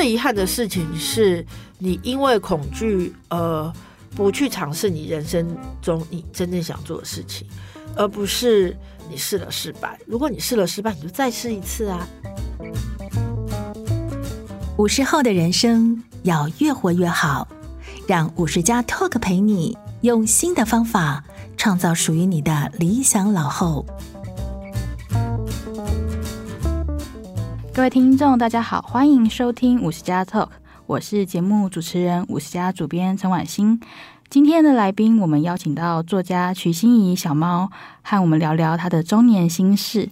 最遗憾的事情是，你因为恐惧而不去尝试你人生中你真正想做的事情，而不是你试了失败。如果你试了失败，你就再试一次啊！五十后的人生要越活越好，让五十加 Talk 陪你。用新的方法创造属于你的理想老后。各位听众，大家好，欢迎收听五十加 Talk，我是节目主持人五十加主编陈婉欣。今天的来宾，我们邀请到作家曲心怡小猫，和我们聊聊她的中年心事。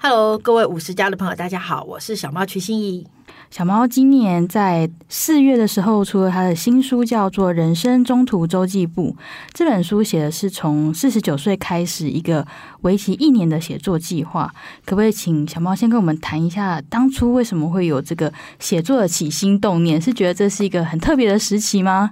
Hello，各位五十加的朋友，大家好，我是小猫曲心怡。小猫今年在四月的时候出了他的新书，叫做《人生中途周记簿》。这本书写的是从四十九岁开始一个为期一年的写作计划。可不可以请小猫先跟我们谈一下，当初为什么会有这个写作的起心动念？是觉得这是一个很特别的时期吗？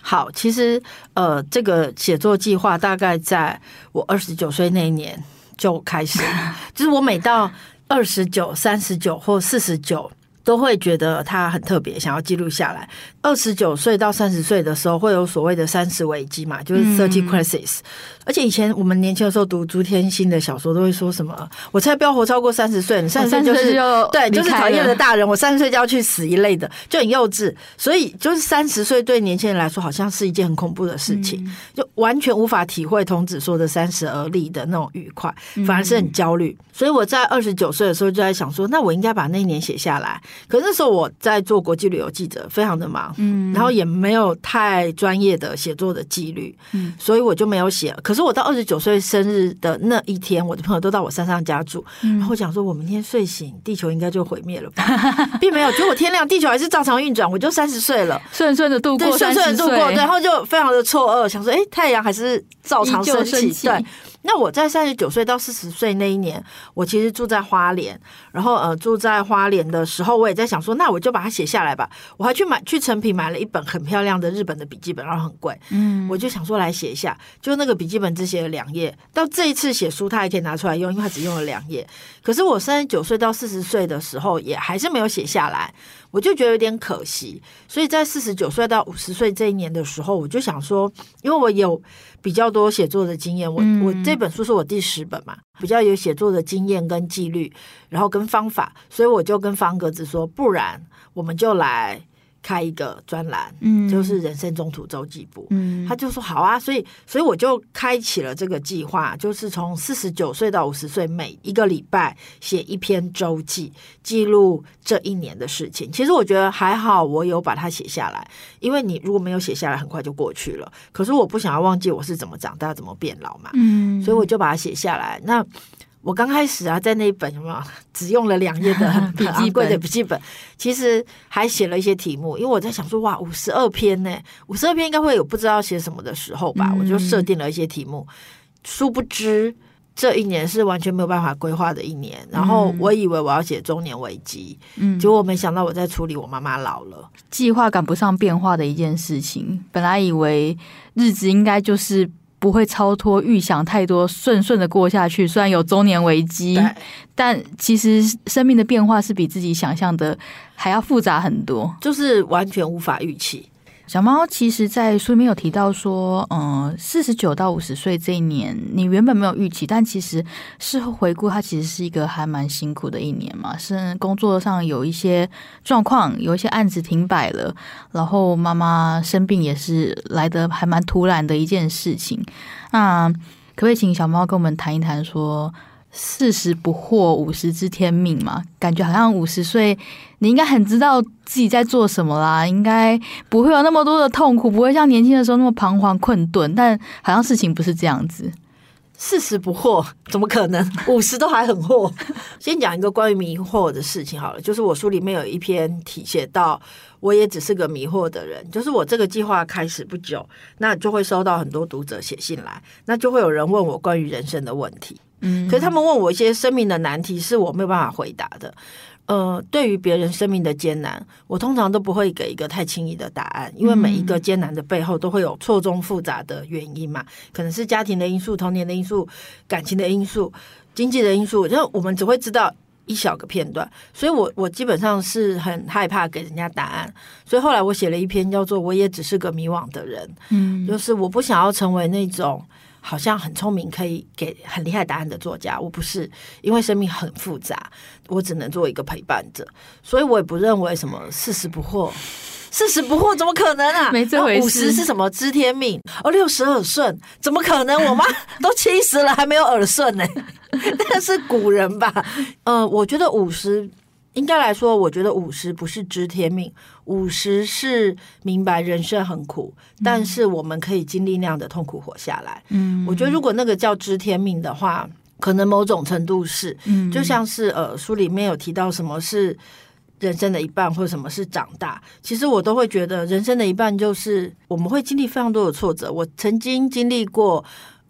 好，其实呃，这个写作计划大概在我二十九岁那一年就开始，就是我每到二十九、三十九或四十九。都会觉得它很特别，想要记录下来。二十九岁到三十岁的时候，会有所谓的三十危机嘛，就是 thirty crisis。而且以前我们年轻的时候读朱天心的小说，都会说什么“我才不要活超过三十岁”，你三十岁就是对，就是讨厌的大人。我三十岁就要去死一类的，就很幼稚。所以就是三十岁对年轻人来说，好像是一件很恐怖的事情，就完全无法体会童子说的“三十而立”的那种愉快，反而是很焦虑。所以我在二十九岁的时候就在想说，那我应该把那一年写下来。可是那时候我在做国际旅游记者，非常的忙，嗯，然后也没有太专业的写作的纪律，嗯，所以我就没有写。可是我到二十九岁生日的那一天，我的朋友都到我山上家住，然后我讲说，我明天睡醒，地球应该就毁灭了吧，并没有，结果天亮，地球还是照常运转，我就三十岁了，顺顺的度过，对，顺顺的度过，对，然后就非常的错愕，想说，哎，太阳还是照常升起，对。那我在三十九岁到四十岁那一年，我其实住在花莲，然后呃住在花莲的时候，我也在想说，那我就把它写下来吧。我还去买去成品买了一本很漂亮的日本的笔记本，然后很贵，嗯，我就想说来写一下，就那个笔记本只写了两页，到这一次写书，它还可以拿出来用，因为它只用了两页。可是我三十九岁到四十岁的时候，也还是没有写下来。我就觉得有点可惜，所以在四十九岁到五十岁这一年的时候，我就想说，因为我有比较多写作的经验，我我这本书是我第十本嘛，比较有写作的经验跟纪律，然后跟方法，所以我就跟方格子说，不然我们就来。开一个专栏，嗯，就是人生中途周记簿，嗯，他就说好啊，所以，所以我就开启了这个计划，就是从四十九岁到五十岁，每一个礼拜写一篇周记，记录这一年的事情。其实我觉得还好，我有把它写下来，因为你如果没有写下来，很快就过去了。可是我不想要忘记我是怎么长大、怎么变老嘛，嗯，所以我就把它写下来。那。我刚开始啊，在那一本什么只用了两页的 很昂贵的笔记本，其实还写了一些题目，因为我在想说，哇，五十二篇呢，五十二篇应该会有不知道写什么的时候吧，我就设定了一些题目。殊不知这一年是完全没有办法规划的一年，然后我以为我要写中年危机，嗯，结果我没想到我在处理我妈妈老了，计划赶不上变化的一件事情。本来以为日子应该就是。不会超脱预想太多，顺顺的过下去。虽然有中年危机，但其实生命的变化是比自己想象的还要复杂很多，就是完全无法预期。小猫其实，在书里面有提到说，嗯，四十九到五十岁这一年，你原本没有预期，但其实事后回顾，它其实是一个还蛮辛苦的一年嘛。是工作上有一些状况，有一些案子停摆了，然后妈妈生病也是来得还蛮突然的一件事情。那可不可以请小猫跟我们谈一谈说？四十不惑，五十知天命嘛，感觉好像五十岁，你应该很知道自己在做什么啦，应该不会有那么多的痛苦，不会像年轻的时候那么彷徨困顿。但好像事情不是这样子。四十不惑，怎么可能？五十都还很惑。先讲一个关于迷惑的事情好了，就是我书里面有一篇题写到，我也只是个迷惑的人。就是我这个计划开始不久，那就会收到很多读者写信来，那就会有人问我关于人生的问题。嗯，可是他们问我一些生命的难题，是我没有办法回答的。呃，对于别人生命的艰难，我通常都不会给一个太轻易的答案，因为每一个艰难的背后都会有错综复杂的原因嘛，可能是家庭的因素、童年的因素、感情的因素、经济的因素，就我们只会知道一小个片段，所以我我基本上是很害怕给人家答案，所以后来我写了一篇叫做《我也只是个迷惘的人》，嗯，就是我不想要成为那种。好像很聪明，可以给很厉害答案的作家，我不是，因为生命很复杂，我只能做一个陪伴者，所以我也不认为什么四十不惑，四十不惑怎么可能啊？没这回事。五十是什么知天命？哦，六十耳顺，怎么可能？我妈 都七十了还没有耳顺呢？那是古人吧？呃，我觉得五十。应该来说，我觉得五十不是知天命，五十是明白人生很苦，嗯、但是我们可以经历那样的痛苦活下来。嗯，我觉得如果那个叫知天命的话，可能某种程度是，嗯，就像是呃书里面有提到什么是人生的一半，或者什么是长大，其实我都会觉得人生的一半就是我们会经历非常多的挫折。我曾经经历过。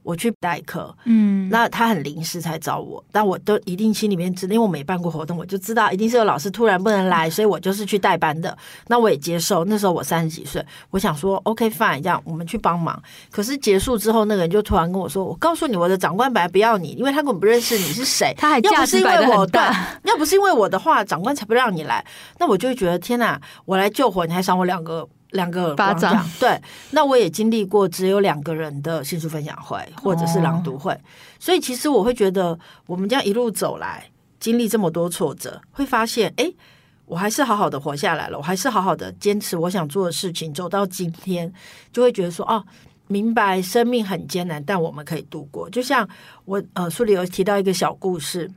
我去代课，嗯，那他很临时才找我，但我都一定心里面知道，因为我没办过活动，我就知道一定是有老师突然不能来，所以我就是去代班的。那我也接受。那时候我三十几岁，我想说 OK fine，这样我们去帮忙。可是结束之后，那个人就突然跟我说：“我告诉你，我的长官本来不要你，因为他根本不认识你是谁。他还价值摆得很大。要不是因为我的话，长官才不让你来。那我就会觉得天哪，我来救火，你还赏我两个。”两个巴掌，对，那我也经历过只有两个人的新书分享会或者是朗读会，哦、所以其实我会觉得，我们这样一路走来，经历这么多挫折，会发现，哎，我还是好好的活下来了，我还是好好的坚持我想做的事情，走到今天，就会觉得说，哦，明白生命很艰难，但我们可以度过。就像我呃书里有提到一个小故事，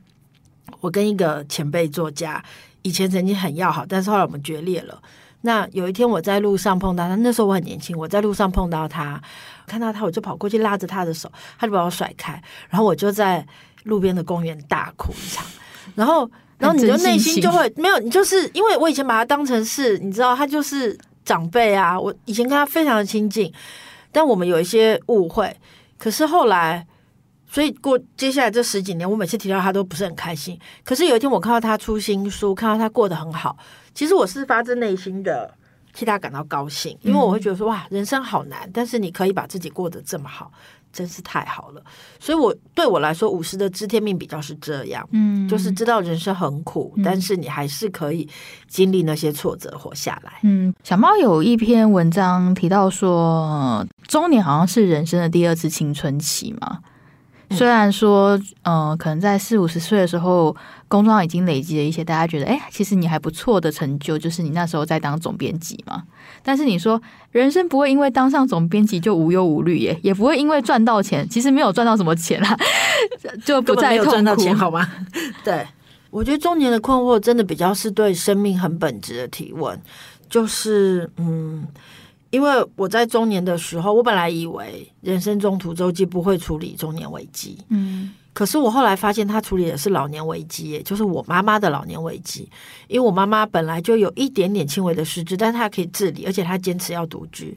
我跟一个前辈作家以前曾经很要好，但是后来我们决裂了。那有一天我在路上碰到他，那时候我很年轻，我在路上碰到他，看到他我就跑过去拉着他的手，他就把我甩开，然后我就在路边的公园大哭一场，然后然后你就内心就会没有，你就是因为我以前把他当成是，你知道他就是长辈啊，我以前跟他非常的亲近，但我们有一些误会，可是后来。所以过接下来这十几年，我每次提到他都不是很开心。可是有一天，我看到他出新书，看到他过得很好，其实我是发自内心的替他感到高兴，因为我会觉得说哇，人生好难，但是你可以把自己过得这么好，真是太好了。所以我，我对我来说，五十的知天命比较是这样，嗯，就是知道人生很苦，但是你还是可以经历那些挫折活下来。嗯，小猫有一篇文章提到说，中年好像是人生的第二次青春期嘛。虽然说，嗯、呃，可能在四五十岁的时候，工作上已经累积了一些大家觉得，哎，其实你还不错的成就，就是你那时候在当总编辑嘛。但是你说，人生不会因为当上总编辑就无忧无虑耶，也不会因为赚到钱，其实没有赚到什么钱啊，就不再痛苦，赚到钱好吗？对，我觉得中年的困惑真的比较是对生命很本质的提问，就是，嗯。因为我在中年的时候，我本来以为人生中途周记不会处理中年危机，嗯，可是我后来发现他处理的是老年危机，也就是我妈妈的老年危机。因为我妈妈本来就有一点点轻微的失智，但她可以自理，而且她坚持要独居。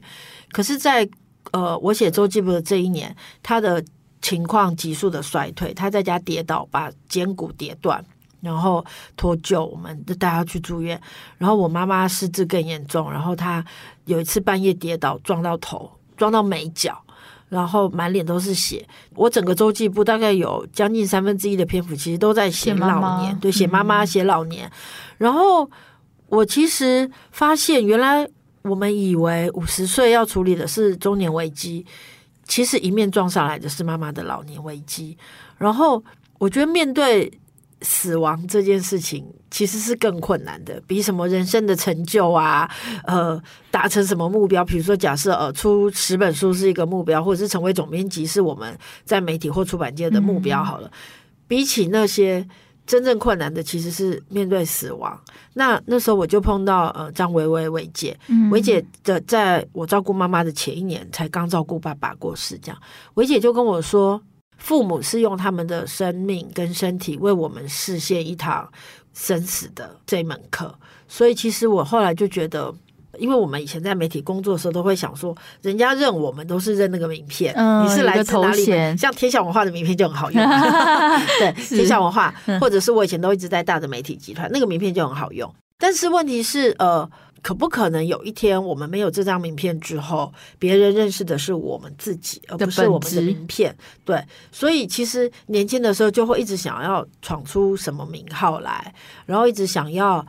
可是在，在呃，我写周记簿的这一年，她的情况急速的衰退，她在家跌倒，把肩骨跌断。然后脱臼，我们就带他去住院。然后我妈妈失智更严重，然后她有一次半夜跌倒，撞到头，撞到眉角，然后满脸都是血。我整个周记部大概有将近三分之一的篇幅，其实都在写老年，妈妈对，写妈妈，写老年。嗯、然后我其实发现，原来我们以为五十岁要处理的是中年危机，其实一面撞上来的是妈妈的老年危机。然后我觉得面对。死亡这件事情其实是更困难的，比什么人生的成就啊，呃，达成什么目标，比如说假设呃出十本书是一个目标，或者是成为总编辑是我们在媒体或出版界的目标。好了，嗯、比起那些真正困难的，其实是面对死亡。那那时候我就碰到呃张维维维姐，维姐的在我照顾妈妈的前一年才刚照顾爸爸过世，这样维姐就跟我说。父母是用他们的生命跟身体为我们实现一堂生死的这门课。所以，其实我后来就觉得。因为我们以前在媒体工作的时候，都会想说，人家认我们都是认那个名片，嗯、你是来自哪里？像天下文化的名片就很好用，对，天下文化，或者是我以前都一直在大的媒体集团，那个名片就很好用。但是问题是，呃，可不可能有一天我们没有这张名片之后，别人认识的是我们自己，而不是我们的名片？对，所以其实年轻的时候就会一直想要闯出什么名号来，然后一直想要。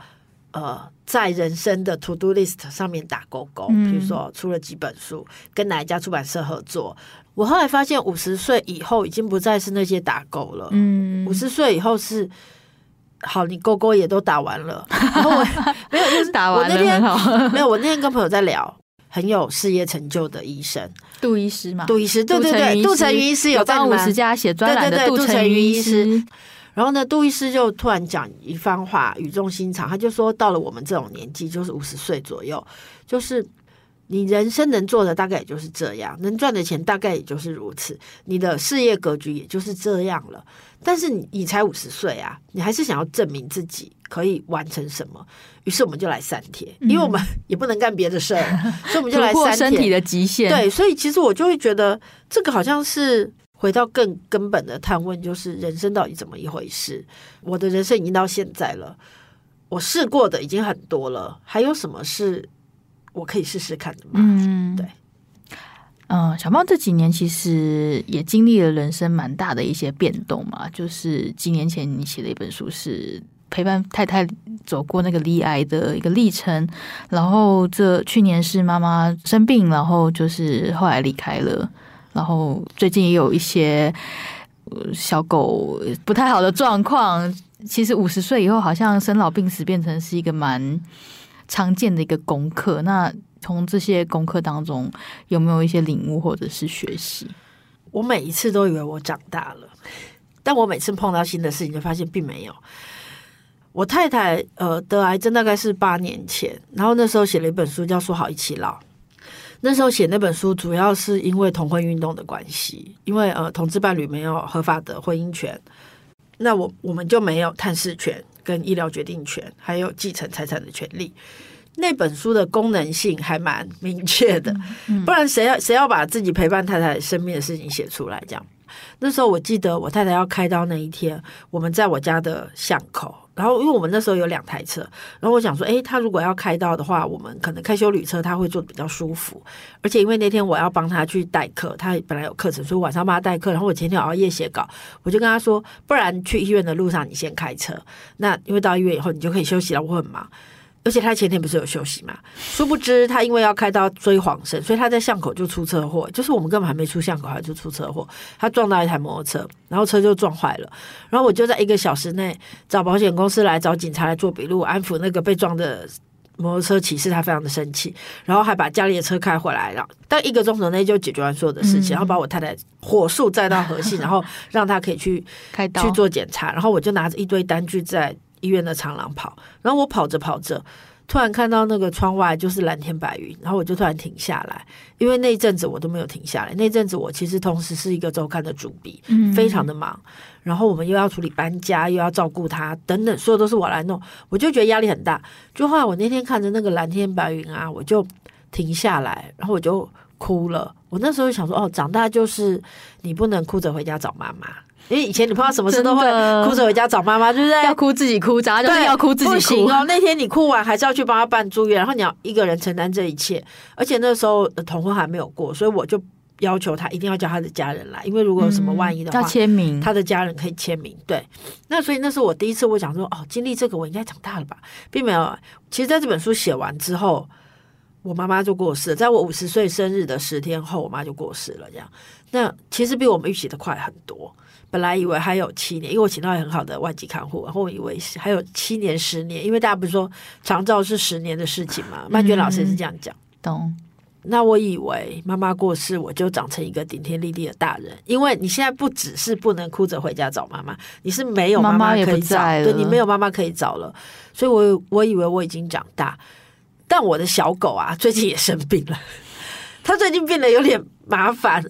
呃，在人生的 to do list 上面打勾勾，比如说出了几本书，跟哪一家出版社合作。我后来发现，五十岁以后已经不再是那些打勾了。嗯，五十岁以后是好，你勾勾也都打完了。然后我 没有，就是打完了。我那天 没有，我那天跟朋友在聊，很有事业成就的医生，杜医师嘛，杜医师，对对对，杜成云医师有在五十家写专栏的杜成云医师。然后呢，杜医师就突然讲一番话，语重心长。他就说，到了我们这种年纪，就是五十岁左右，就是你人生能做的大概也就是这样，能赚的钱大概也就是如此，你的事业格局也就是这样了。但是你你才五十岁啊，你还是想要证明自己可以完成什么？于是我们就来三铁，因为我们也不能干别的事儿，嗯、所以我们就来三铁身体的极限。对，所以其实我就会觉得这个好像是。回到更根本的探问，就是人生到底怎么一回事？我的人生已经到现在了，我试过的已经很多了，还有什么是我可以试试看的嘛？嗯，对，嗯、呃，小猫这几年其实也经历了人生蛮大的一些变动嘛，就是几年前你写的一本书是陪伴太太走过那个离癌的一个历程，然后这去年是妈妈生病，然后就是后来离开了。然后最近也有一些小狗不太好的状况。其实五十岁以后，好像生老病死变成是一个蛮常见的一个功课。那从这些功课当中，有没有一些领悟或者是学习？我每一次都以为我长大了，但我每次碰到新的事情，就发现并没有。我太太呃得癌症大概是八年前，然后那时候写了一本书叫《说好一起老》。那时候写那本书，主要是因为同婚运动的关系，因为呃，同志伴侣没有合法的婚姻权，那我我们就没有探视权、跟医疗决定权，还有继承财产的权利。那本书的功能性还蛮明确的，不然谁要谁要把自己陪伴太太生命的事情写出来？这样，那时候我记得我太太要开刀那一天，我们在我家的巷口。然后，因为我们那时候有两台车，然后我想说，诶，他如果要开到的话，我们可能开修旅车，他会坐得比较舒服。而且因为那天我要帮他去代课，他本来有课程，所以晚上帮他代课。然后我前天熬夜写稿，我就跟他说，不然去医院的路上你先开车。那因为到医院以后你就可以休息了，我很忙。而且他前天不是有休息嘛？殊不知他因为要开刀追黄肾，所以他在巷口就出车祸。就是我们根本还没出巷口，他就出车祸。他撞到一台摩托车，然后车就撞坏了。然后我就在一个小时内找保险公司来找警察来做笔录，安抚那个被撞的摩托车骑士。他非常的生气，然后还把家里的车开回来，然后但一个钟头内就解决完所有的事情，然后把我太太火速载到和信，然后让他可以去开刀去做检查。然后我就拿着一堆单据在。医院的长廊跑，然后我跑着跑着，突然看到那个窗外就是蓝天白云，然后我就突然停下来，因为那一阵子我都没有停下来。那阵子我其实同时是一个周刊的主笔，嗯，非常的忙。然后我们又要处理搬家，又要照顾他，等等，所有都是我来弄，我就觉得压力很大。就后来我那天看着那个蓝天白云啊，我就停下来，然后我就哭了。我那时候想说，哦，长大就是你不能哭着回家找妈妈。因为以前你碰到什么事都会哭着回家找妈妈，对不对？要哭自己哭，长大就是要哭自己哭。不行哦，那天你哭完还是要去帮他办住院，然后你要一个人承担这一切。而且那时候的同婚还没有过，所以我就要求他一定要叫他的家人来，因为如果有什么万一的话，要签名，他的家人可以签名。对，那所以那是我第一次，我想说，哦，经历这个我应该长大了吧，并没有。其实在这本书写完之后，我妈妈就过世了，在我五十岁生日的十天后，我妈就过世了。这样，那其实比我们预期的快很多。本来以为还有七年，因为我请到很好的外籍看护，然后我以为还有七年、十年，因为大家不是说长照是十年的事情嘛？曼娟老师是这样讲。懂。那我以为妈妈过世，我就长成一个顶天立地的大人，因为你现在不只是不能哭着回家找妈妈，你是没有妈妈可以找，对，你没有妈妈可以找了。所以我我以为我已经长大，但我的小狗啊，最近也生病了，它最近变得有点麻烦。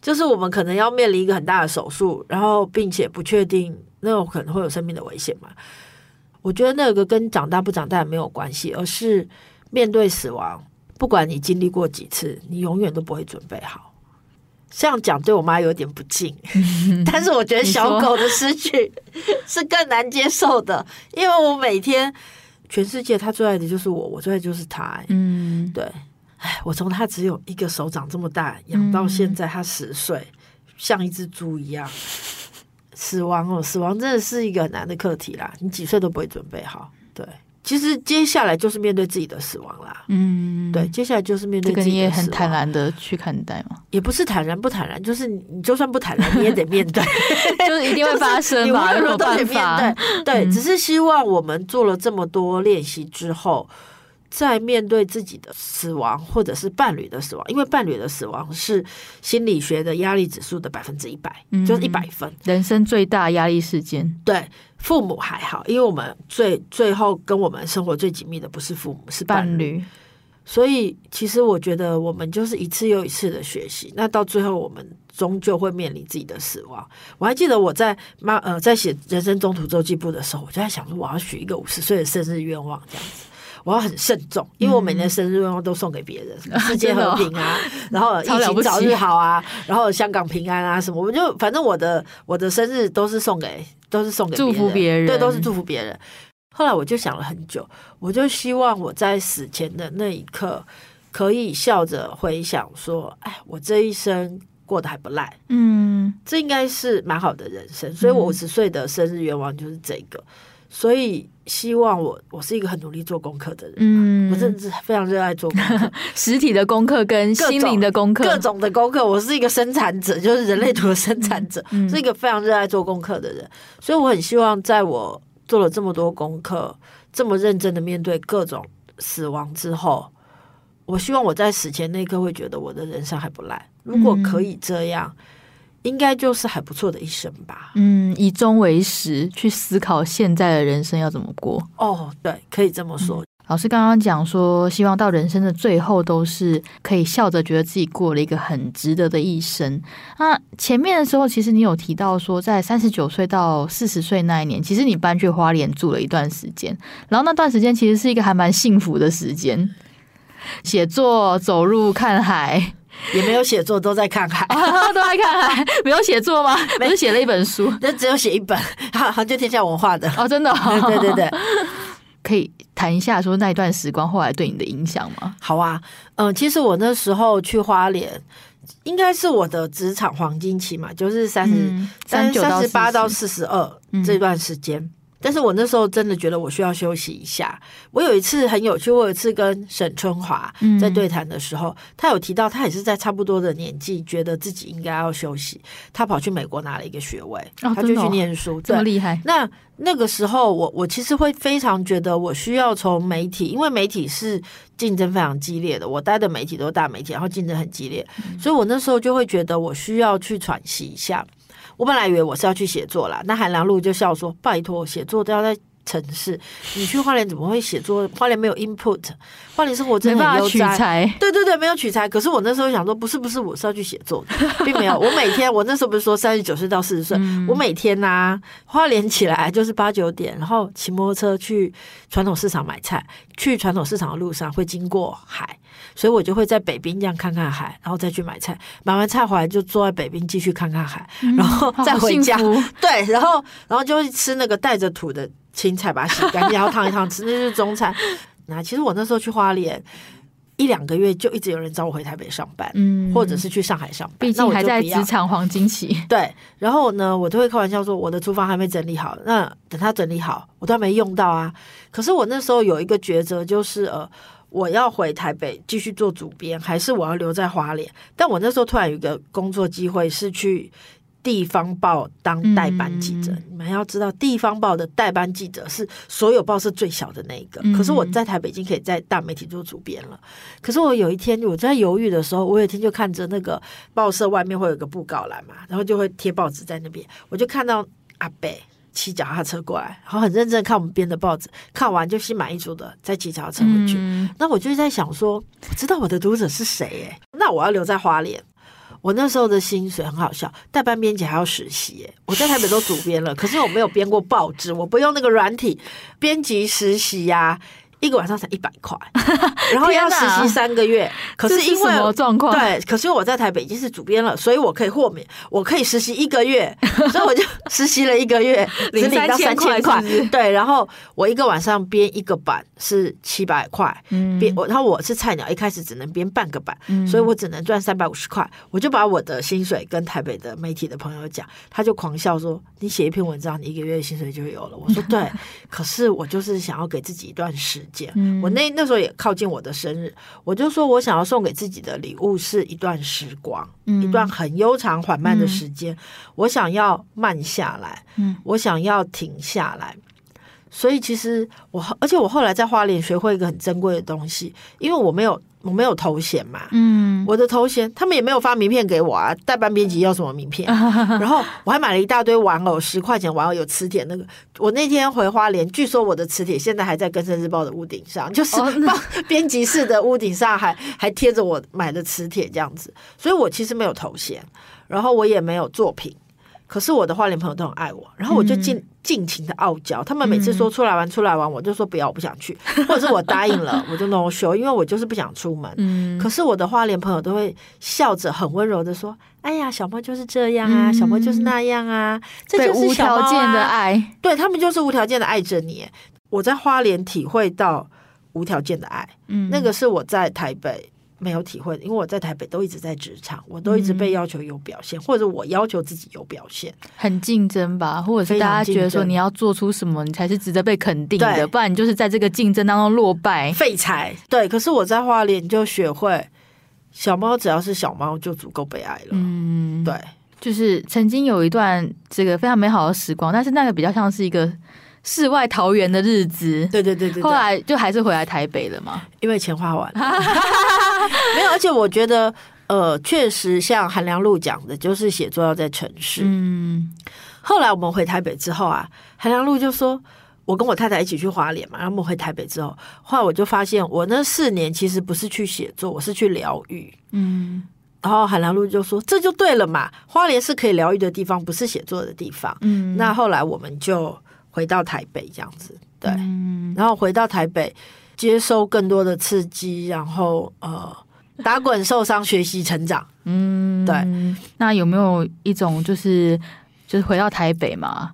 就是我们可能要面临一个很大的手术，然后并且不确定那种可能会有生命的危险嘛。我觉得那个跟长大不长大没有关系，而是面对死亡，不管你经历过几次，你永远都不会准备好。这样讲对我妈有点不敬，但是我觉得小狗的失去是更难接受的，因为我每天全世界他最爱的就是我，我最爱的就是他、欸。嗯，对。哎，我从他只有一个手掌这么大养到现在，他十岁，像一只猪一样。死亡哦，死亡真的是一个很难的课题啦，你几岁都不会准备好。对，其实接下来就是面对自己的死亡啦。嗯，对，接下来就是面对自己的死亡。这个你也很坦然的去看待嘛？也不是坦然不坦然，就是你就算不坦然，你也得面对，就是一定会发生嘛，没有办法。对，只是希望我们做了这么多练习之后。在面对自己的死亡，或者是伴侣的死亡，因为伴侣的死亡是心理学的压力指数的百分之一百，就是一百分，人生最大压力事件。对，父母还好，因为我们最最后跟我们生活最紧密的不是父母，是伴侣。伴侣。所以，其实我觉得我们就是一次又一次的学习，那到最后我们终究会面临自己的死亡。我还记得我在妈呃在写人生中途周记簿的时候，我就在想说，我要许一个五十岁的生日愿望，这样子。我要很慎重，因为我每年生日愿望都送给别人，嗯、世界和平啊，然后疫情早日好啊，然后香港平安啊什么，我们就反正我的我的生日都是送给都是送给，祝福别人，对，都是祝福别人。后来我就想了很久，我就希望我在死前的那一刻，可以笑着回想说，哎，我这一生过得还不赖，嗯，这应该是蛮好的人生。所以我五十岁的生日愿望就是这个。所以希望我我是一个很努力做功课的人，嗯，我真的是非常热爱做功课，实体的功课跟心灵的功课，各种的功课。我是一个生产者，就是人类图的生产者，嗯，是一个非常热爱做功课的人。所以我很希望，在我做了这么多功课，这么认真的面对各种死亡之后，我希望我在死前那一刻会觉得我的人生还不赖。如果可以这样。应该就是还不错的一生吧。嗯，以终为始，去思考现在的人生要怎么过。哦，对，可以这么说。嗯，老师刚刚讲说，希望到人生的最后都是可以笑着觉得自己过了一个很值得的一生。那前面的时候，其实你有提到说，在三十九岁到四十岁那一年，其实你搬去花莲住了一段时间，然后那段时间其实是一个还蛮幸福的时间，写作、走路、看海。也没有写作，都在看海，都在看海。没有写作吗？没，是写了一本书，那只有写一本，好，就天下文化的哦，真的、哦，对对对，可以谈一下说那一段时光后来对你的影响吗？好啊，嗯，其实我那时候去花莲，应该是我的职场黄金期嘛，就是三十三三十八到四十二这段时间。嗯但是我那时候真的觉得我需要休息一下。我有一次很有趣，我有一次跟沈春华在对谈的时候，嗯、他有提到他也是在差不多的年纪，觉得自己应该要休息。他跑去美国拿了一个学位，哦、他就去念书，这么厉害。那那个时候我，我我其实会非常觉得我需要从媒体，因为媒体是竞争非常激烈的，我待的媒体都是大媒体，然后竞争很激烈，嗯、所以我那时候就会觉得我需要去喘息一下。我本来以为我是要去写作啦，那韩良露就笑说：“拜托，写作都要在城市，你去花莲怎么会写作？花莲没有 input，花莲生活真的很悠哉。对对对，没有取材。可是我那时候想说，不是不是，我是要去写作的，并没有。我每天，我那时候不是说三十九岁到四十岁，嗯、我每天呐、啊，花莲起来就是八九点，然后骑摩托车去传统市场买菜，去传统市场的路上会经过海。”所以我就会在北滨这样看看海，然后再去买菜，买完菜回来就坐在北滨继续看看海，嗯、然后再回家。对，然后然后就会吃那个带着土的青菜，把它洗干净，然后烫一烫吃，那就是中餐。那其实我那时候去花莲一两个月，就一直有人找我回台北上班，嗯，或者是去上海上班。毕竟还在职场黄金期。对，然后呢，我都会开玩笑说，我的厨房还没整理好，那等它整理好，我都还没用到啊。可是我那时候有一个抉择，就是呃。我要回台北继续做主编，还是我要留在花莲？但我那时候突然有一个工作机会，是去地方报当代班记者。嗯、你们要知道，地方报的代班记者是所有报社最小的那一个。嗯、可是我在台北已经可以在大媒体做主编了。可是我有一天我在犹豫的时候，我有一天就看着那个报社外面会有个布告栏嘛，然后就会贴报纸在那边，我就看到阿北。骑脚踏车过来，然后很认真看我们编的报纸，看完就心满意足的再骑脚踏车回去。嗯、那我就在想说，我知道我的读者是谁耶？那我要留在花莲，我那时候的薪水很好笑，代班编辑还要实习。我在台北都主编了，可是我没有编过报纸，我不用那个软体编辑实习呀、一个晚上才一百块，然后要实习三个月。可是因为什么状况？对，可是我在台北已经是主编了，所以我可以豁免，我可以实习一个月，所以我就实习了一个月，只领到三千块。对，然后我一个晚上编一个版是七百块，编我，然后我是菜鸟，一开始只能编半个版，所以我只能赚三百五十块。我就把我的薪水跟台北的媒体的朋友讲，他就狂笑说：“你写一篇文章，你一个月薪水就有了。”我说：“对，可是我就是想要给自己一段时。”我那那时候也靠近我的生日，我就说我想要送给自己的礼物是一段时光，嗯、一段很悠长缓慢的时间。嗯、我想要慢下来，嗯、我想要停下来。所以其实我，而且我后来在花莲学会一个很珍贵的东西，因为我没有。我没有头衔嘛，嗯，我的头衔他们也没有发名片给我啊。代班编辑要什么名片？然后我还买了一大堆玩偶，十块钱玩偶有磁铁那个。我那天回花莲，据说我的磁铁现在还在《更生日报》的屋顶上，就是编辑室的屋顶上还还贴着我买的磁铁这样子。所以我其实没有头衔，然后我也没有作品。可是我的花莲朋友都很爱我，然后我就尽尽情的傲娇。他们每次说出来玩，出来玩，我就说不要，我不想去，或者是我答应了，我就 no show，因为我就是不想出门。可是我的花莲朋友都会笑着很温柔的说：“哎呀，小猫就是这样啊，小猫就是那样啊，这就是无条件的爱。”对，他们就是无条件的爱着你。我在花莲体会到无条件的爱，那个是我在台北。没有体会，因为我在台北都一直在职场，我都一直被要求有表现，嗯、或者我要求自己有表现，很竞争吧，或者是大家觉得说你要做出什么，你才是值得被肯定的，不然你就是在这个竞争当中落败废柴。对，可是我在花莲就学会，小猫只要是小猫就足够被爱了。嗯，对，就是曾经有一段这个非常美好的时光，但是那个比较像是一个。世外桃源的日子，对对对对，后来就还是回来台北了嘛，因为钱花完了。没有，而且我觉得，呃，确实像韩良露讲的，就是写作要在城市。嗯，后来我们回台北之后啊，韩良露就说，我跟我太太一起去花莲嘛，然后我们回台北之后，后来我就发现，我那四年其实不是去写作，我是去疗愈。嗯，然后韩良露就说，这就对了嘛，花莲是可以疗愈的地方，不是写作的地方。嗯，那后来我们就。回到台北这样子，对，嗯、然后回到台北，接收更多的刺激，然后呃，打滚、受伤、学习、成长，嗯，对。那有没有一种就是就是回到台北嘛？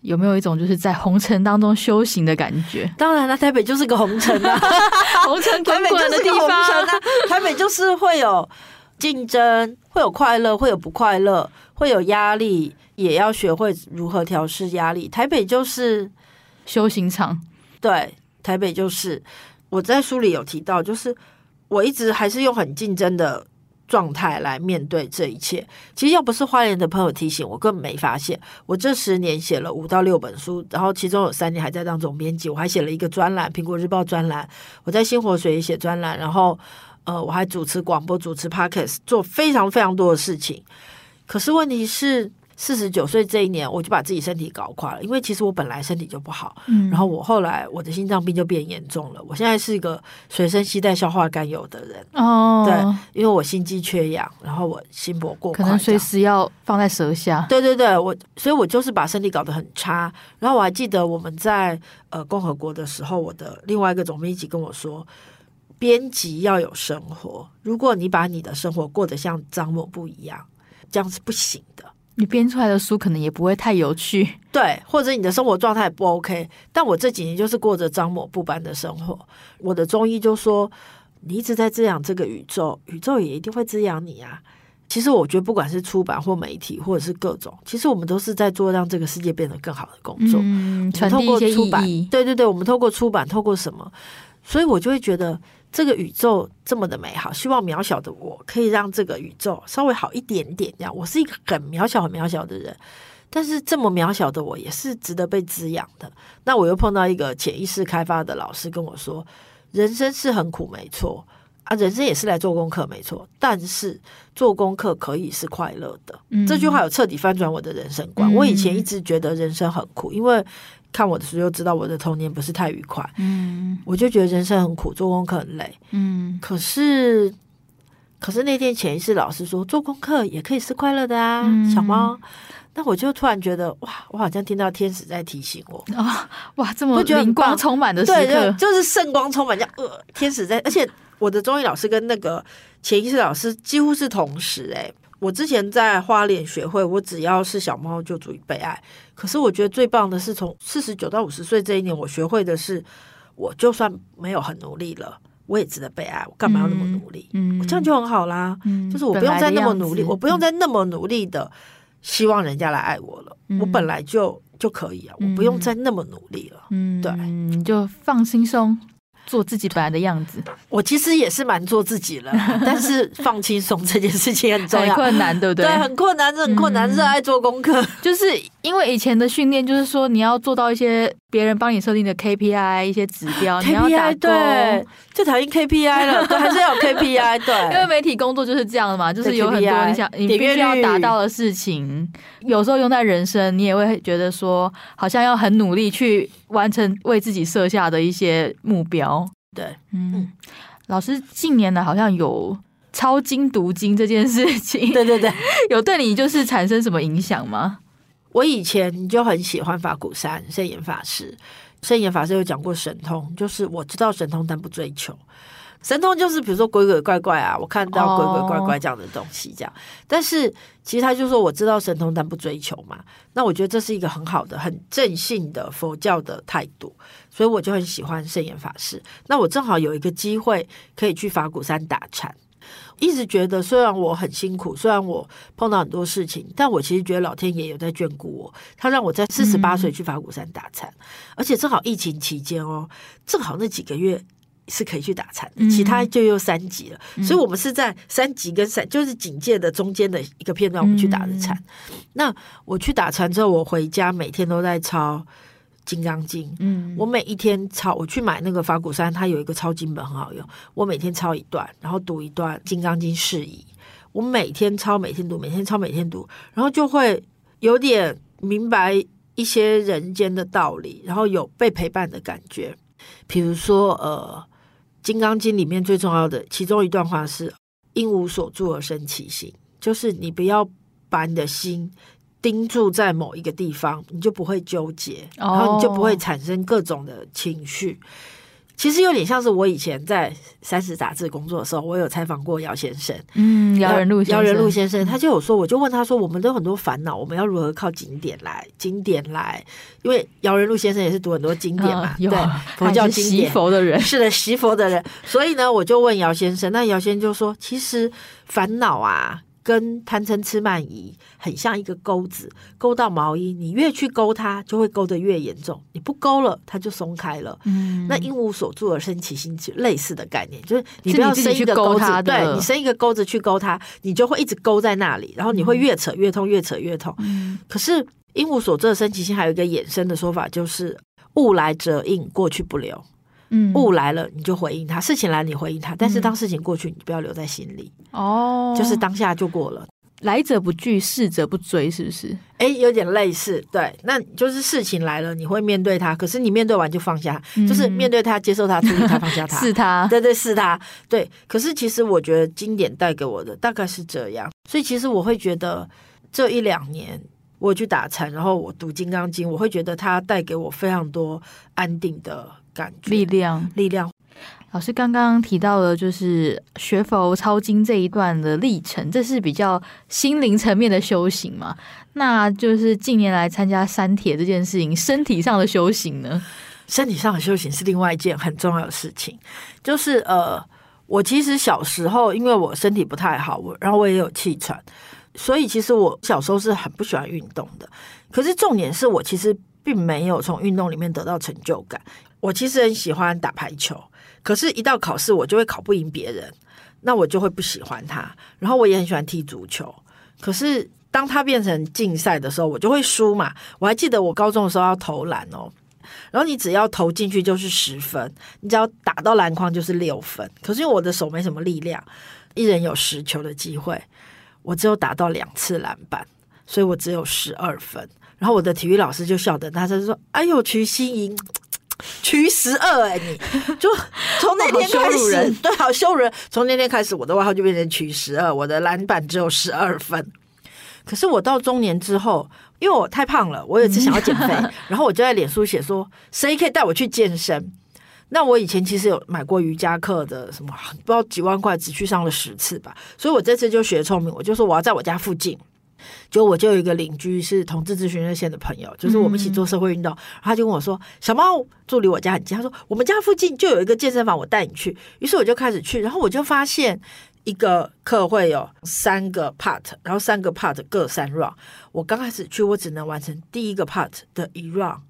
有没有一种就是在红尘当中修行的感觉？当然了，台北就是个红尘啊，红尘滚滚的地方啊，台北就是会有竞争，会有快乐，会有不快乐，会有压力。也要学会如何调试压力。台北就是修行场，对，台北就是我在书里有提到，就是我一直还是用很竞争的状态来面对这一切。其实要不是花莲的朋友提醒我，根本没发现。我这十年写了五到六本书，然后其中有三年还在当总编辑，我还写了一个专栏，《苹果日报》专栏。我在新活水也写专栏，然后呃，我还主持广播、主持 Podcast，做非常非常多的事情。可是问题是。四十九岁这一年，我就把自己身体搞垮了，因为其实我本来身体就不好，嗯，然后我后来我的心脏病就变严重了。我现在是一个随身携带消化甘油的人，哦，对，因为我心肌缺氧，然后我心搏过快，可能随时要放在舌下。对对对，我所以，我就是把身体搞得很差。然后我还记得我们在呃共和国的时候，我的另外一个总编辑跟我说，编辑要有生活，如果你把你的生活过得像张某不一样，这样是不行的。你编出来的书可能也不会太有趣，对，或者你的生活状态不 OK。但我这几年就是过着张某不般的生活。我的中医就说，你一直在滋养这个宇宙，宇宙也一定会滋养你啊。其实我觉得，不管是出版或媒体，或者是各种，其实我们都是在做让这个世界变得更好的工作。嗯，传递一些意义。对对对，我们透过出版，透过什么？所以我就会觉得。这个宇宙这么的美好，希望渺小的我可以让这个宇宙稍微好一点点。这样，我是一个很渺小、很渺小的人，但是这么渺小的我也是值得被滋养的。那我又碰到一个潜意识开发的老师跟我说：“人生是很苦，没错啊，人生也是来做功课，没错。但是做功课可以是快乐的。”这句话有彻底翻转我的人生观。我以前一直觉得人生很苦，因为。看我的书就知道我的童年不是太愉快，嗯，我就觉得人生很苦，做功课很累，嗯，可是，可是那天潜意识老师说，做功课也可以是快乐的啊，嗯、小猫。那我就突然觉得，哇，我好像听到天使在提醒我。啊、哦，哇，这么灵光充满的时刻，对，就是圣光充满，这样呃，天使在，而且我的中医老师跟那个潜意识老师几乎是同时、欸，哎。我之前在花脸学会，我只要是小猫就足以被爱。可是我觉得最棒的是，从四十九到五十岁这一年，我学会的是，我就算没有很努力了，我也值得被爱。我干嘛要那么努力？嗯，我这样就很好啦。嗯，就是我不用再那么努力，我不用再那么努力的希望人家来爱我了。嗯，我本来就就可以啊，我不用再那么努力了。嗯，对，你就放轻松。做自己本来的样子，我其实也是蛮做自己了，但是放轻松这件事情很重要，很困难，对不对？对，很困难，这很困难，热、嗯、爱做功课，就是因为以前的训练，就是说你要做到一些别人帮你设定的 KPI 一些指标，你要打勾，对，就讨厌 KPI 了，对，还是要有 KPI，对，因为媒体工作就是这样的嘛，就是有很多你想你必须要达到的事情，有时候用在人生，你也会觉得说，好像要很努力去完成为自己设下的一些目标。对，嗯，老师近年来好像有抄经读经这件事情，对对对，有对你就是产生什么影响吗？我以前就很喜欢法鼓山圣严法师，圣严法师有讲过神通，就是我知道神通，但不追求。神通就是比如说鬼鬼怪怪啊，我看到鬼鬼怪怪这样的东西，这样。但是其实他就说我知道神通，但不追求嘛。那我觉得这是一个很好的、很正信的佛教的态度，所以我就很喜欢圣严法师。那我正好有一个机会可以去法鼓山打禅，一直觉得虽然我很辛苦，虽然我碰到很多事情，但我其实觉得老天爷有在眷顾我。他让我在四十八岁去法鼓山打禅，嗯，而且正好疫情期间哦，正好那几个月。是可以去打禅的，其他就又三级了，嗯，所以我们是在三级跟三就是警戒的中间的一个片段，我们去打的禅，嗯。那我去打禅之后，我回家每天都在抄《金刚经》。嗯，我每一天抄，我去买那个法鼓山，它有一个抄经本很好用，我每天抄一段，然后读一段《金刚经》释疑。我每天抄，每天读，每天抄，每天读，然后就会有点明白一些人间的道理，然后有被陪伴的感觉。比如说，呃。《金刚经》里面最重要的其中一段话是“应无所住而生其心”，就是你不要把你的心盯住在某一个地方，你就不会纠结，然后你就不会产生各种的情绪。其实有点像是我以前在《三十杂志》工作的时候，我有采访过姚先生。嗯，姚仁禄，姚先生，他就有说，我就问他说，我们都有很多烦恼，我们要如何靠经典来？经典来，因为姚仁禄先生也是读很多经典嘛，嗯、对，佛教经典，习佛的人 是的，习佛的人。所以呢，我就问姚先生，那姚先生就说，其实烦恼啊。跟贪嗔痴慢疑很像一个钩子，勾到毛衣，你越去勾它，就会勾得越严重。你不勾了，它就松开了。嗯，那因无所住而生其心，类似的概念，就是你不要生一个钩子，对，你生一个钩子去勾它，你就会一直勾在那里，然后你会越扯越痛，越扯越痛。嗯，可是因无所住而生其心，还有一个衍生的说法，就是物来则应，过去不留。嗯，物来了你就回应他，事情来了你回应他，但是当事情过去，你不要留在心里哦，就是当下就过了。来者不拒，逝者不追，是不是？哎，有点类似，对，那就是事情来了，你会面对他，可是你面对完就放下，嗯、就是面对他，接受他，处理他，放下他，是他，对对是他，对。可是其实我觉得经典带给我的大概是这样，所以其实我会觉得这一两年我去打禅，然后我读《金刚经》，我会觉得它带给我非常多安定的。感觉力量，力量。老师刚刚提到了，就是学佛抄经这一段的历程，这是比较心灵层面的修行嘛？那就是近年来参加山铁这件事情，身体上的修行呢？身体上的修行是另外一件很重要的事情。就是呃，我其实小时候因为我身体不太好，我然后我也有气喘，所以其实我小时候是很不喜欢运动的。可是重点是我其实并没有从运动里面得到成就感。我其实很喜欢打排球，可是，一到考试，我就会考不赢别人，那我就会不喜欢他。然后，我也很喜欢踢足球，可是，当他变成竞赛的时候，我就会输嘛。我还记得我高中的时候要投篮哦，然后你只要投进去就是十分，你只要打到篮筐就是六分。可是，因为我的手没什么力量，一人有十球的机会，我只有打到两次篮板，所以我只有十二分。然后，我的体育老师就笑得，他就说：“哎呦，徐欣莹。”瞿十二哎，你就从那 天开始，对，好羞辱人。从那天开始，我的外号就变成取十二，我的篮板只有十二分。可是我到中年之后，因为我太胖了，我有一次想要减肥，然后我就在脸书写说，谁可以带我去健身？那我以前其实有买过瑜伽课的，什么不知道几万块，只去上了十次吧。所以我这次就学聪明，我就说我要在我家附近。就我就有一个邻居是同志咨询热线的朋友，就是我们一起做社会运动，嗯、他就跟我说：“小猫住离我家很近。”他说：“我们家附近就有一个健身房，我带你去。”于是我就开始去，然后我就发现一个课会有三个 part，然后三个 part 各三 round。我刚开始去，我只能完成第一个 part 的一 round，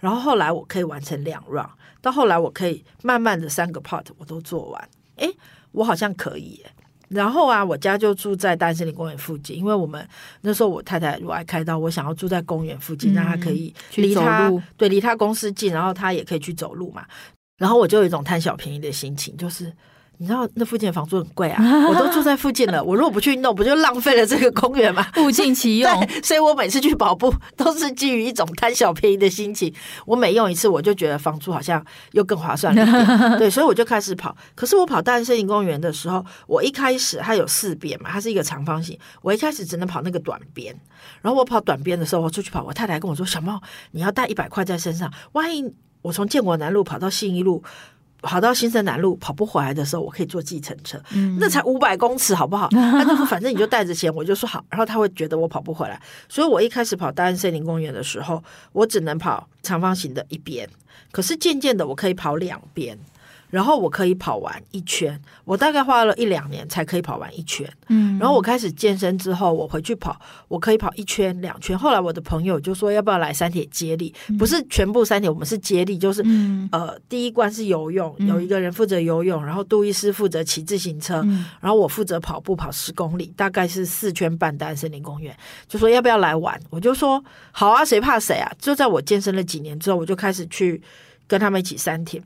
然后后来我可以完成两 round，到后来我可以慢慢的三个 part 我都做完。诶，我好像可以耶。然后啊，我家就住在大森林公园附近，因为我们那时候我太太如果爱开刀，我想要住在公园附近，让她可以离她对离她公司近，然后她也可以去走路嘛。然后我就有一种贪小便宜的心情，就是。你知道那附近的房租很贵啊，我都住在附近了。我如果不去弄，不就浪费了这个公园吗？物尽其用。对，所以我每次去跑步都是基于一种贪小便宜的心情。我每用一次，我就觉得房租好像又更划算了一点。对，所以我就开始跑。可是我跑大安森林公园的时候，我一开始它有四边嘛，它是一个长方形。我一开始只能跑那个短边。然后我跑短边的时候，我出去跑，我太太跟我说：“小猫，你要带一百块在身上，万一我从建国南路跑到信义路。”跑到新生南路跑不回来的时候，我可以坐计程车，嗯、那才五百公尺，好不好？他就说反正你就带着钱，我就说好。然后他会觉得我跑不回来，所以我一开始跑大安森林公园的时候，我只能跑长方形的一边，可是渐渐的我可以跑两边。然后我可以跑完一圈，我大概花了一两年才可以跑完一圈。嗯，然后我开始健身之后，我回去跑，我可以跑一圈、两圈。后来我的朋友就说要不要来三铁接力？嗯、不是全部三铁，我们是接力，就是、嗯、呃，第一关是游泳，有一个人负责游泳，然后杜医师负责骑自行车，嗯、然后我负责跑步，跑十公里，大概是四圈半。单森林公园就说要不要来玩？我就说好啊，谁怕谁啊！就在我健身了几年之后，我就开始去跟他们一起三铁。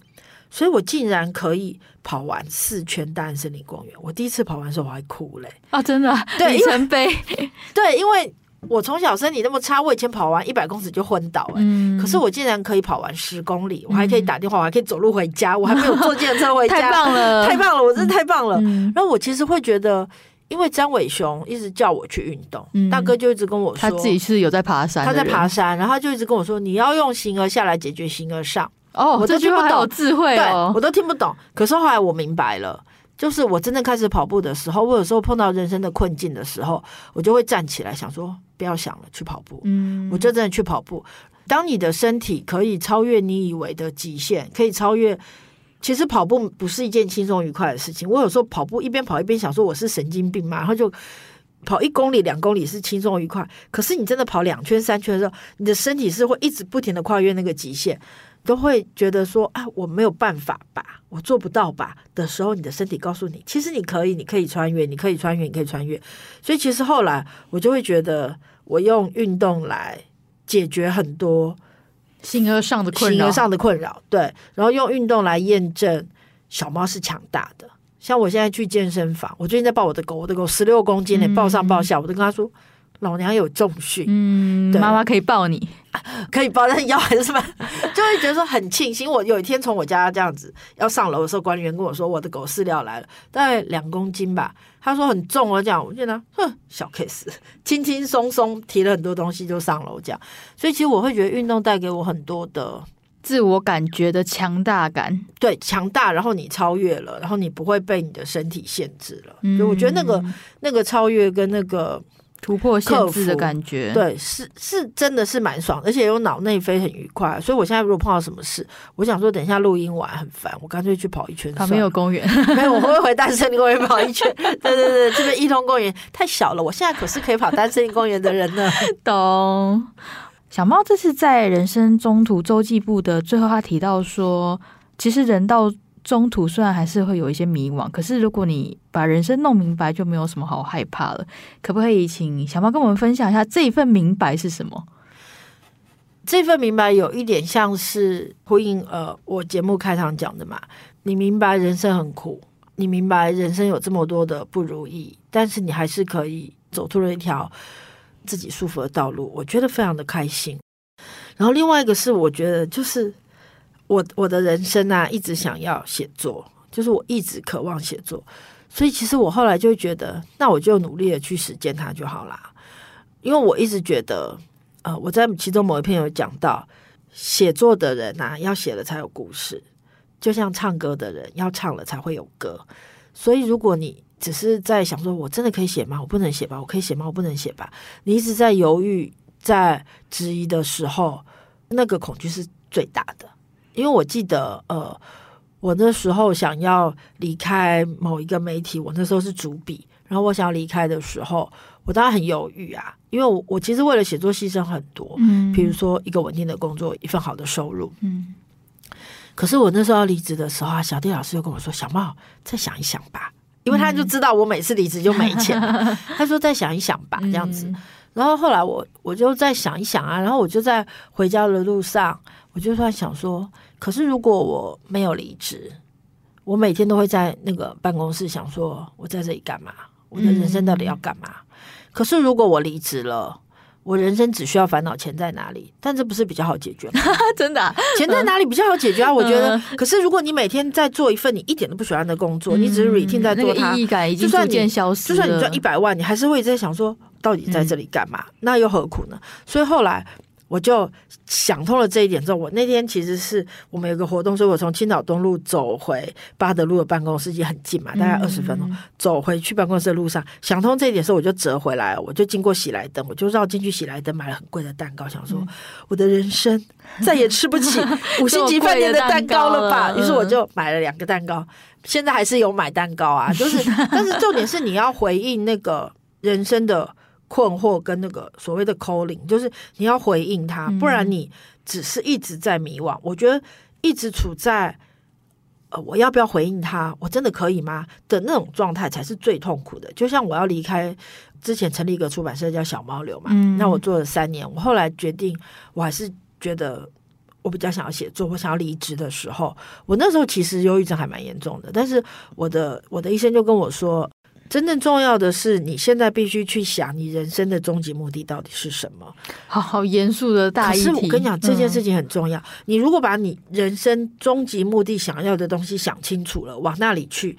所以我竟然可以跑完四圈大安森林公园。我第一次跑完的时候我还哭嘞、欸！啊，真的？对，里程碑。对，因为我从小身体那么差，我以前跑完一百公尺就昏倒、欸。嗯。可是我竟然可以跑完十公里，我还可以打电话，我还可以走路回家，我还没有坐计程车回家。太棒了！太棒了！我真的太棒了。嗯、然后我其实会觉得，因为张伟雄一直叫我去运动，嗯、大哥就一直跟我说，他自己是有在爬山，他在爬山，然后他就一直跟我说，你要用形而下来解决形而上。哦，我这句话好有智慧哦，对，我都听不懂。可是后来我明白了，就是我真正开始跑步的时候，我有时候碰到人生的困境的时候，我就会站起来想说，不要想了，去跑步。嗯，我就真的去跑步。当你的身体可以超越你以为的极限，可以超越，其实跑步不是一件轻松愉快的事情。我有时候跑步一边跑一边想说，我是神经病嘛，然后就跑一公里、两公里是轻松愉快，可是你真的跑两圈、三圈的时候，你的身体是会一直不停的跨越那个极限。都会觉得说啊，我没有办法吧，我做不到吧的时候，你的身体告诉你，其实你可以，你可以穿越，你可以穿越，你可以穿越。所以其实后来我就会觉得，我用运动来解决很多性格上的困扰，上的困扰。对，然后用运动来验证小猫是强大的。像我现在去健身房，我最近在抱我的狗，我的狗十六公斤呢，抱上抱下，我都跟他说。老娘有重训，嗯，对妈妈可以抱你，可以抱，但是腰还是什么，就会觉得说很庆幸。我有一天从我家这样子要上楼的时候，管理员跟我说我的狗饲料来了，大概两公斤吧。他说很重哦，这样我觉得哼，小 case，轻轻松松提了很多东西就上楼这样。所以其实我会觉得运动带给我很多的自我感觉的强大感，对，强大，然后你超越了，然后你不会被你的身体限制了。嗯，所以我觉得那个那个超越跟那个。突破限制的感觉，对，是是真的是蛮爽，而且有脑内飞很愉快。所以我现在如果碰到什么事，我想说等一下录音完很烦，我干脆去跑一圈。旁边有公园，没有，我会回大安森林公园跑一圈。对对对，这边一通公园太小了，我现在可是可以跑大安森林公园的人呢。懂。小猫这次在人生中途周记部的最后，他提到说，其实人到。中途虽然还是会有一些迷惘，可是如果你把人生弄明白，就没有什么好害怕了。可不可以请小猫跟我们分享一下这一份明白是什么？这份明白有一点像是呼应呃，我节目开场讲的嘛。你明白人生很苦，你明白人生有这么多的不如意，但是你还是可以走出了一条自己舒服的道路，我觉得非常的开心。然后另外一个是，我觉得就是。我我的人生啊，一直想要写作，就是我一直渴望写作，所以其实我后来就觉得，那我就努力的去实践它就好啦。因为我一直觉得，呃，我在其中某一篇有讲到，写作的人啊，要写了才有故事，就像唱歌的人要唱了才会有歌。所以如果你只是在想说，我真的可以写吗？我不能写吧？我可以写吗？我不能写吧？你一直在犹豫、在质疑的时候，那个恐惧是最大的。因为我记得，呃，我那时候想要离开某一个媒体，我那时候是主笔，然后我想要离开的时候，我当然很犹豫啊，因为我我其实为了写作牺牲很多，嗯，比如说一个稳定的工作，一份好的收入，嗯。可是我那时候要离职的时候啊，小弟老师又跟我说：“小茂，再想一想吧。”因为他就知道我每次离职就没钱，他说：“再想一想吧，这样子。”然后后来我我就再想一想啊，然后我就在回家的路上，我就突然想说。可是，如果我没有离职，我每天都会在那个办公室想说，我在这里干嘛？我的人生到底要干嘛？嗯、可是，如果我离职了，我人生只需要烦恼钱在哪里？但这不是比较好解决吗？真的、啊，钱在哪里比较好解决啊？嗯、我觉得。可是，如果你每天在做一份你一点都不喜欢的工作，嗯、你只是 routine 在做它，那个、意义感已经逐渐消失。就算你赚一百万，你还是会在想说，到底在这里干嘛？嗯、那又何苦呢？所以后来。我就想通了这一点之后，我那天其实是我们有个活动，所以我从青岛东路走回巴德路的办公室，也很近嘛，大概二十分钟。嗯、走回去办公室的路上，想通这一点时候，我就折回来，我就经过喜来登，我就绕进去喜来登买了很贵的蛋糕，想说、嗯、我的人生再也吃不起 五星级饭店的蛋糕了吧？了于是我就买了两个蛋糕，现在还是有买蛋糕啊，就是，但是重点是你要回应那个人生的。困惑跟那个所谓的 calling，就是你要回应他，不然你只是一直在迷惘。我觉得一直处在呃，我要不要回应他？我真的可以吗？的那种状态才是最痛苦的。就像我要离开之前成立一个出版社叫小猫流嘛，嗯、那我做了三年，我后来决定，我还是觉得我比较想要写作，我想要离职的时候，我那时候其实忧郁症还蛮严重的，但是我的我的医生就跟我说。真正重要的是，你现在必须去想你人生的终极目的到底是什么。好好严肃的大议题。可是我跟你讲，这件事情很重要。嗯、你如果把你人生终极目的想要的东西想清楚了，往那里去，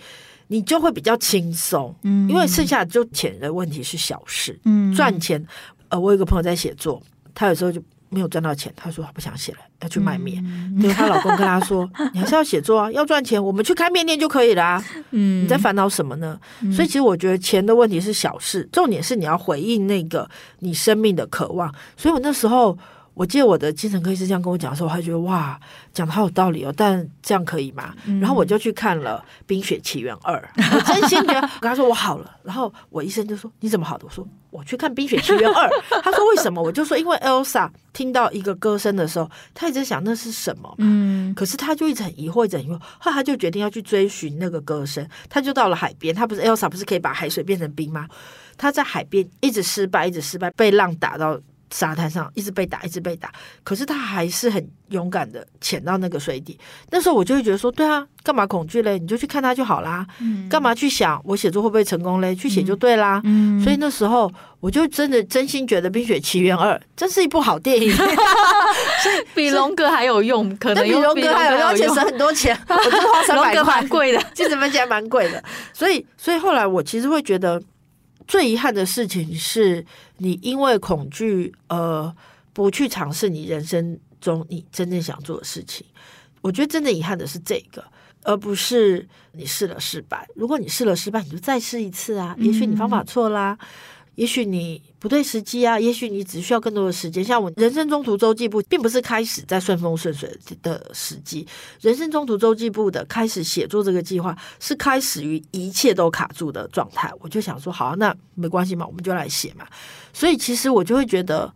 你就会比较轻松。嗯，因为剩下就钱的问题是小事。嗯，赚钱。呃，我有个朋友在写作，他有时候就。没有赚到钱，她说她不想写了，要去卖面。结果她、嗯、老公跟她说：“你还是要写作啊，要赚钱，我们去开面店就可以了啊。”嗯，你在烦恼什么呢？嗯、所以其实我觉得钱的问题是小事，重点是你要回应那个你生命的渴望。所以我那时候。我记得我的精神科医师这样跟我讲的时候，我还觉得哇，讲的好有道理哦。但这样可以吗？嗯、然后我就去看了《冰雪奇缘二》，我真心觉得，我跟他说我好了。然后我医生就说你怎么好的？我说我去看《冰雪奇缘二》。他说为什么？我就说因为 Elsa 听到一个歌声的时候，他一直想那是什么。嗯。可是他就一直很疑惑，一直很疑惑。后来他就决定要去追寻那个歌声。他就到了海边，他不是 Elsa 不是可以把海水变成冰吗？他在海边一直失败，一直失败，被浪打到。沙滩上一直被打，一直被打，可是他还是很勇敢的潜到那个水底。那时候我就会觉得说，对啊，干嘛恐惧嘞？你就去看他就好啦。嗯，干嘛去想我写作会不会成功嘞？去写就对啦。嗯，所以那时候我就真的真心觉得《冰雪奇缘二》真是一部好电影，所以比龙哥还有用，可能比龙哥还有用，而且省很多钱。我就花三百块，蛮贵的，记者们讲蛮贵的。所以，所以后来我其实会觉得。最遗憾的事情是你因为恐惧而不去尝试你人生中你真正想做的事情。我觉得真的遗憾的是这个，而不是你试了失败。如果你试了失败，你就再试一次啊！也许你方法错啦。嗯也许你不对时机啊，也许你只需要更多的时间。像我人生中途周记部，并不是开始在顺风顺水的时机。人生中途周记部的开始写作这个计划，是开始于一切都卡住的状态。我就想说，好，那没关系嘛，我们就来写嘛。所以其实我就会觉得。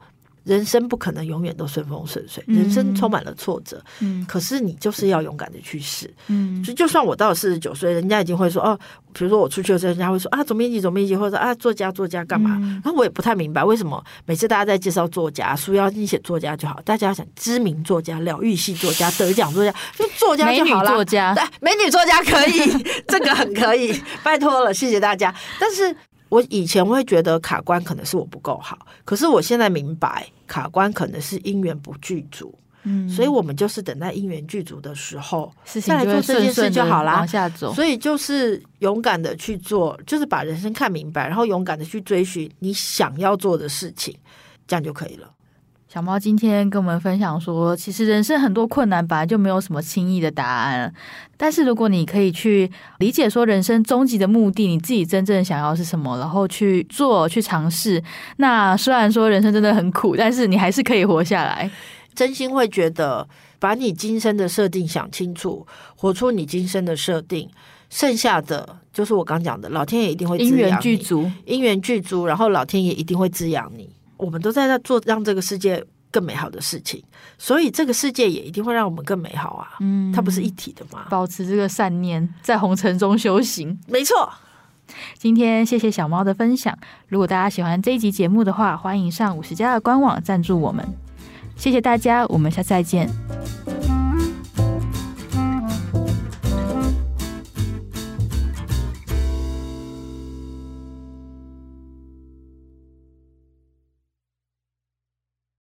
人生不可能永远都顺风顺水，人生充满了挫折。嗯，可是你就是要勇敢的去试。嗯，就就算我到了四十九岁，人家已经会说哦，比如说我出去的时候，人家会说啊，总编辑，总编辑，或者说啊，作家，作家干嘛？然后我也不太明白为什么每次大家在介绍作家，书要你写作家就好，大家要想知名作家、疗愈系作家、得奖作家，就作家就好了。美女作家，对，美女作家可以，这个很可以，拜托了，谢谢大家。但是。我以前会觉得卡关可能是我不够好，可是我现在明白卡关可能是因缘不具足。嗯，所以我们就是等待因缘具足的时候，再来做这件事就好啦，往下走。所以就是勇敢的去做，就是把人生看明白，然后勇敢的去追寻你想要做的事情，这样就可以了。小猫今天跟我们分享说，其实人生很多困难本来就没有什么轻易的答案，但是如果你可以去理解说人生终极的目的，你自己真正想要是什么，然后去做去尝试，那虽然说人生真的很苦，但是你还是可以活下来。真心会觉得，把你今生的设定想清楚，活出你今生的设定，剩下的就是我刚讲的，老天爷一定会滋养你，因缘具足，因缘具足，然后老天爷一定会滋养你。我们都在那做让这个世界更美好的事情，所以这个世界也一定会让我们更美好啊！嗯，它不是一体的吗？保持这个善念，在红尘中修行，没错。今天谢谢小猫的分享。如果大家喜欢这一集节目的话，欢迎上五十家的官网赞助我们。谢谢大家，我们下次再见。